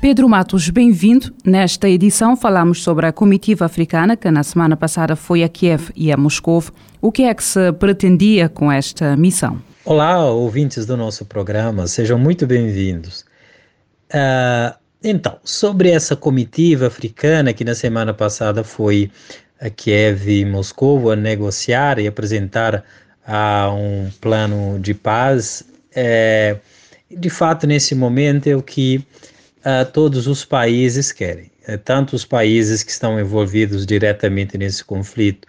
Pedro Matos, bem-vindo. Nesta edição falamos sobre a comitiva africana que na semana passada foi a Kiev e a Moscou. O que é que se pretendia com esta missão? Olá, ouvintes do nosso programa, sejam muito bem-vindos. Uh, então, sobre essa comitiva africana que na semana passada foi a Kiev e Moscou a negociar e apresentar uh, um plano de paz, é, de fato, nesse momento é o que uh, todos os países querem, uh, tanto os países que estão envolvidos diretamente nesse conflito,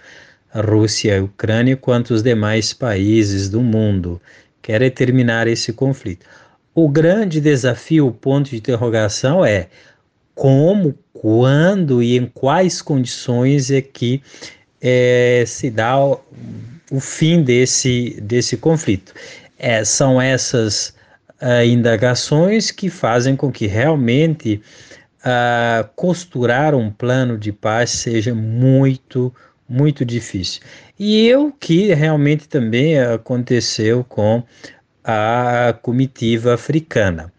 a Rússia e a Ucrânia, quanto os demais países do mundo querem terminar esse conflito. O grande desafio, o ponto de interrogação é como, quando e em quais condições é que é, se dá o, o, fim desse, desse conflito. É, são essas uh, indagações que fazem com que realmente uh, costurar um plano de paz seja muito, muito difícil. E o que realmente também aconteceu com a comitiva africana.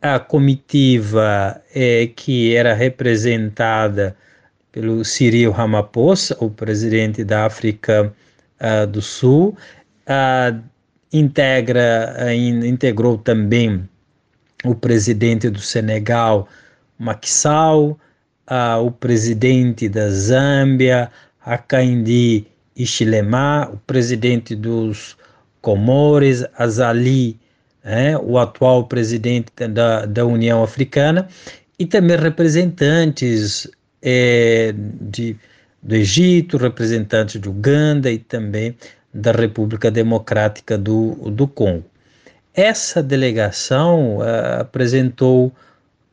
A comitiva é, que era representada pelo Cyril Ramaphosa, o presidente da África uh, do Sul, uh, integra, integrou também o presidente do Senegal, Macky Sall, o presidente da Zâmbia, Hakainde Hichilema, o presidente dos Comores, Azali, né, o atual presidente da, da União Africana, e também representantes é, de, do Egito, representantes de Uganda e também da República Democrática do, do Congo. Essa delegação uh, apresentou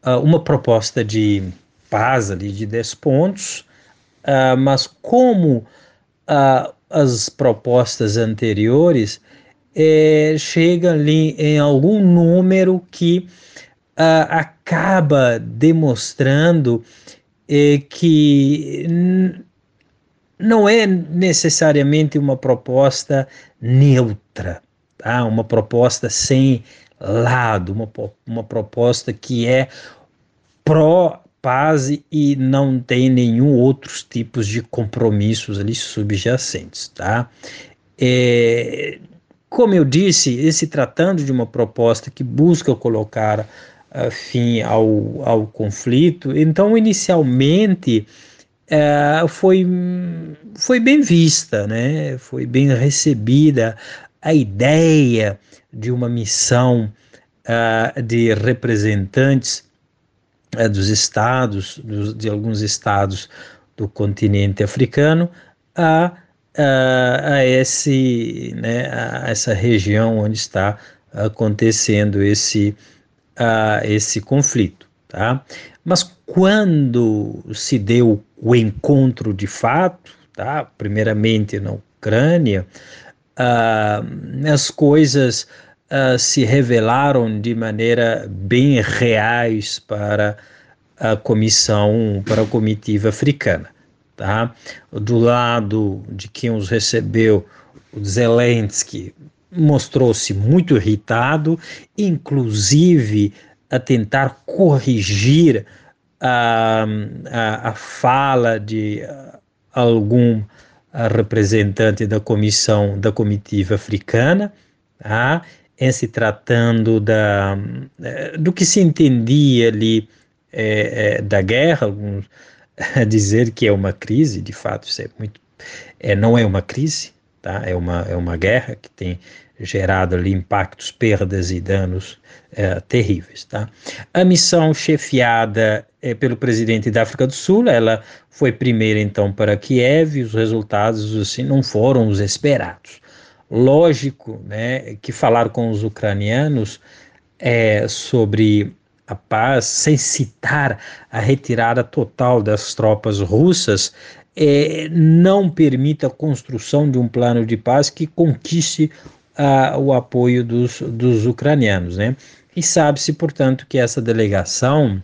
uh, uma proposta de paz ali de 10 pontos, uh, mas como as propostas anteriores eh, chegam ali em algum número que acaba demonstrando que não é necessariamente uma proposta neutra, tá? uma proposta sem lado, uma, uma proposta que é pró-paz e não tem nenhum outros tipos de compromissos ali subjacentes. Tá? É, como eu disse, se tratando de uma proposta que busca colocar uh, fim ao, ao conflito, então inicialmente é, foi, foi bem vista, né? foi bem recebida a ideia de uma missão uh, de representantes uh, dos estados, dos, de alguns estados do continente africano, a, a, a, esse, né, a essa região onde está acontecendo esse, uh, esse conflito. Tá? Mas quando se deu o encontro de fato, tá? primeiramente na Ucrânia, uh, as coisas uh, se revelaram de maneira bem reais para a comissão, para a comitiva africana. Tá? Do lado de quem os recebeu, o Zelensky mostrou-se muito irritado, inclusive a tentar corrigir a, a, a fala de algum representante da comissão da comitiva africana, tá? em se tratando da, eh, do que se entendia ali é, é, da guerra, alguns dizer que é uma crise, de fato isso é muito, é, não é uma crise, tá? é, uma, é uma guerra que tem gerado ali impactos, perdas e danos é, terríveis. Tá? A missão chefiada é, pelo presidente da África do Sul, ela foi primeiro então para Kiev e os resultados assim não foram os esperados. Lógico né, que falar com os ucranianos é, sobre a paz, sem citar a retirada total das tropas russas, é, não permita a construção de um plano de paz que conquiste uh, o apoio dos, dos ucranianos. Né? E sabe-se, portanto, que essa delegação,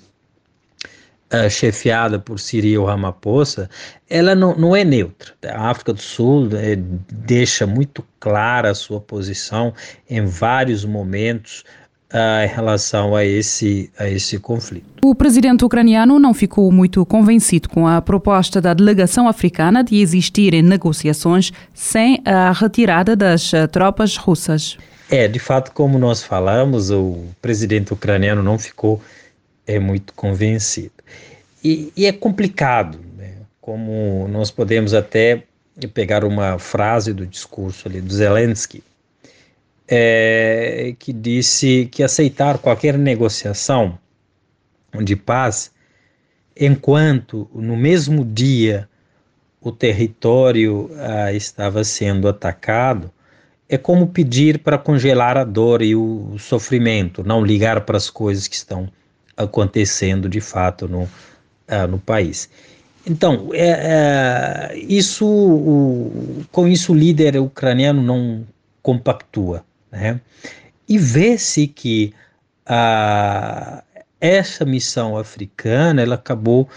uh, chefiada por Cyril Ramaphosa, ela não, não é neutra. A África do Sul é, deixa muito clara a sua posição em vários momentos uh, em relação a esse, a esse conflito. O presidente ucraniano não ficou muito convencido com a proposta da delegação africana de existirem negociações sem a retirada das ah, tropas russas. É, de fato, como nós falamos, o presidente ucraniano não ficou é, muito convencido. E, e é complicado, né? como nós podemos até pegar uma frase do discurso ali do Zelensky, é, que disse que aceitar qualquer negociação de paz, enquanto no mesmo dia o território ah, estava sendo atacado, é como pedir para congelar a dor e o sofrimento, não ligar para as coisas que estão acontecendo de fato no, ah, no país. Então, é, é, isso, o, com isso o líder ucraniano não compactua. Né? E vê-se que a, essa missão africana ela acabou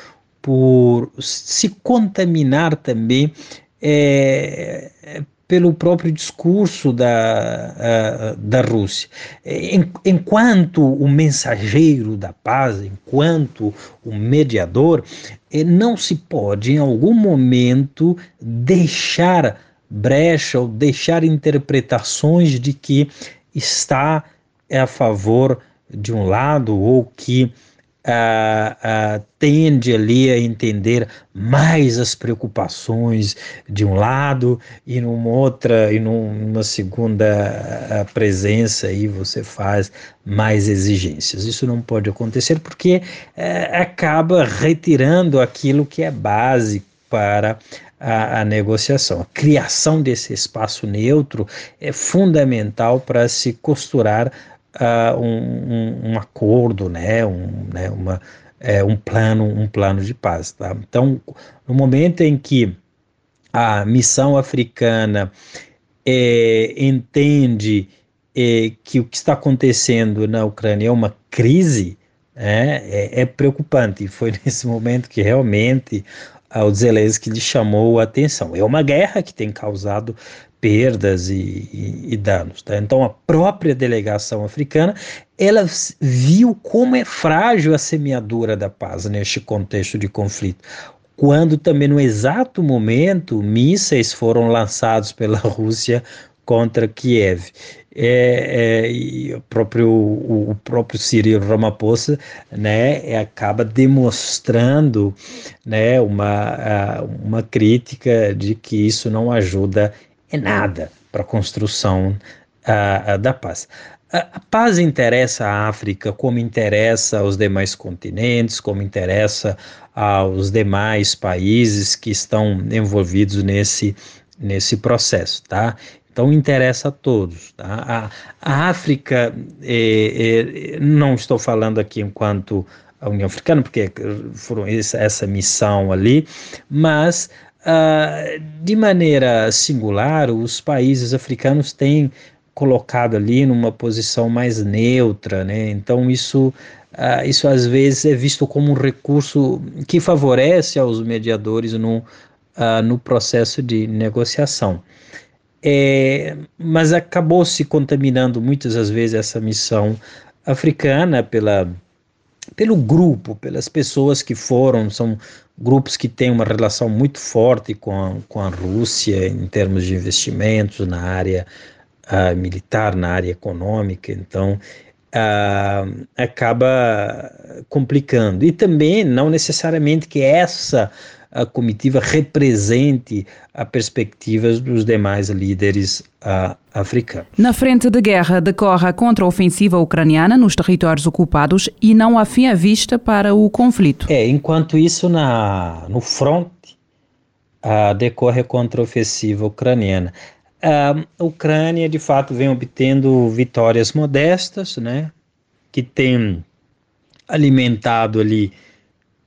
por se contaminar também é, pelo próprio discurso da, da Rússia. enquanto o mensageiro da paz, enquanto o mediador, é, não se pode em algum momento deixar brecha ou deixar interpretações de que está a favor de um lado ou que uh, uh, tende ali a entender mais as preocupações de um lado e numa outra e numa segunda uh, presença aí você faz mais exigências. Isso não pode acontecer porque eh, acaba retirando aquilo que é básico para a, a, negociação. A criação desse espaço neutro é fundamental para se costurar uh, um, um, um, acordo, né, um, né, uma, é, um plano, um plano de paz. Tá? Então, no momento em que a missão africana é, entende é, que o que está acontecendo na Ucrânia é uma crise, né, é, é preocupante. Foi nesse momento que realmente ao Zelensky lhe chamou a atenção. É uma guerra que tem causado perdas e, e, e, danos. Tá? Então a própria delegação africana ela viu como é frágil a semeadura da paz neste contexto de conflito. Quando também no exato momento mísseis foram lançados pela Rússia contra Kiev é, é, e o próprio, o, próprio Cyril Ramaphosa né, é, acaba demonstrando né, uma, uma crítica de que isso não ajuda em nada para a construção a, a, da paz. A, a paz interessa à África como interessa aos demais continentes, como interessa aos demais países que estão envolvidos nesse, nesse processo, tá? Então interessa a todos. Tá? A, a África, é, é, não estou falando aqui enquanto a União Africana, porque foram essa, essa missão ali, mas uh, de maneira singular, os países africanos têm colocado ali numa posição mais neutra, né? Então isso Uh, isso às vezes é visto como um recurso que favorece aos mediadores no, uh, no processo de negociação. É, mas acabou se contaminando muitas das vezes essa missão africana pela, pelo grupo, pelas pessoas que foram, são grupos que têm uma relação muito forte com a, com a Rússia em termos de investimentos na área uh, militar, na área econômica, então uh, acaba complicando. E também não necessariamente que essa a comitiva represente a perspectivas dos demais líderes uh, africanos. Na frente de guerra decorre a contra-ofensiva ucraniana nos territórios ocupados e não há fim à vista para o conflito. É, enquanto isso na, no fronte uh, decorre a contra-ofensiva ucraniana. Uh, a Ucrânia, de fato, vem obtendo vitórias modestas, né, que tem alimentado ali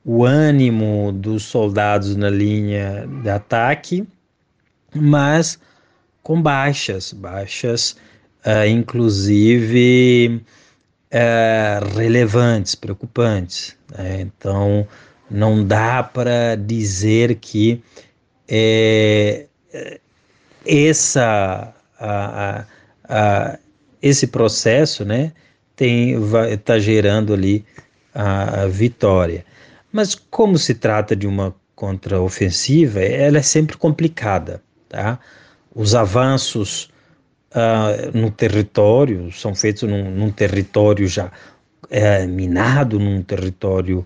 o ânimo dos soldados na linha de ataque, mas com baixas, baixas uh, inclusive uh, relevantes, preocupantes. Né? Então, não dá para dizer que é, essa, a, a, esse processo né, está gerando ali a, a vitória. Mas como se trata de uma contraofensiva, ela é sempre complicada. Tá? Os avanços uh, no território são feitos num, num território já é, minado, num território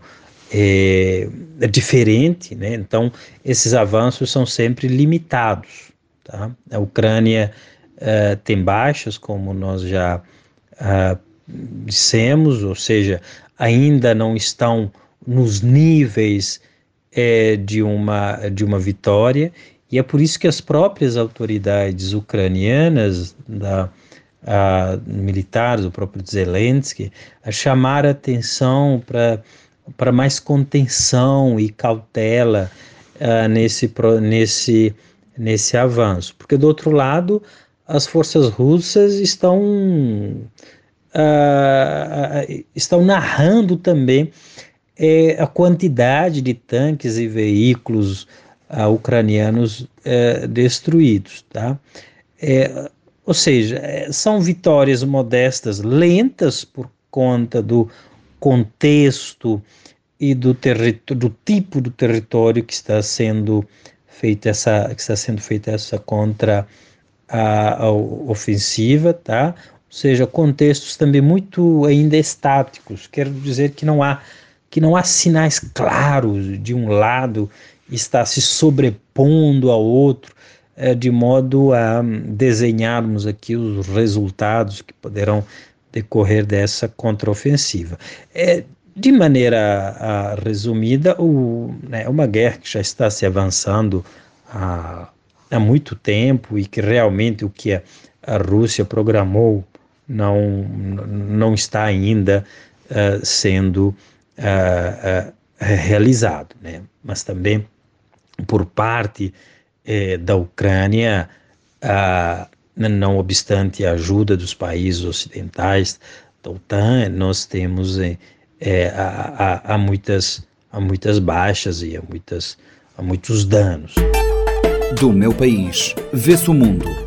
é, diferente, né? então esses avanços são sempre limitados. Tá? A Ucrânia uh, tem baixas, como nós já uh, dissemos, ou seja, ainda não estão nos níveis é, de, uma, de uma vitória, e é por isso que as próprias autoridades ucranianas, da, a, militares, o próprio Zelensky, chamaram atenção para mais contenção e cautela uh, nesse, nesse, nesse avanço. Porque, do outro lado, as forças russas estão, uh, estão narrando também é, a quantidade de tanques e veículos uh, ucranianos uh, destruídos. Tá? É, ou seja, é, são vitórias modestas, lentas por conta do contexto e do, do tipo do território que está sendo feita essa que está sendo feita essa contra a, a ofensiva, tá? Ou seja, contextos também muito ainda estáticos. Quero dizer que não há que não há sinais claros de um lado está se sobrepondo ao outro, é, de modo a desenharmos aqui os resultados que poderão decorrer dessa contraofensiva. É, de maneira a, resumida, o, né, uma guerra que já está se avançando há, há muito tempo e que realmente o que a, a Rússia programou não, não está ainda uh, sendo realizado, né? mas também por parte eh, da Ucrânia, ah, não obstante a ajuda dos países ocidentais, da OTAN, nós temos eh, eh, há, há, muitas, há muitas baixas e há, muitas, há muitos danos. Do meu país, vê-se o mundo.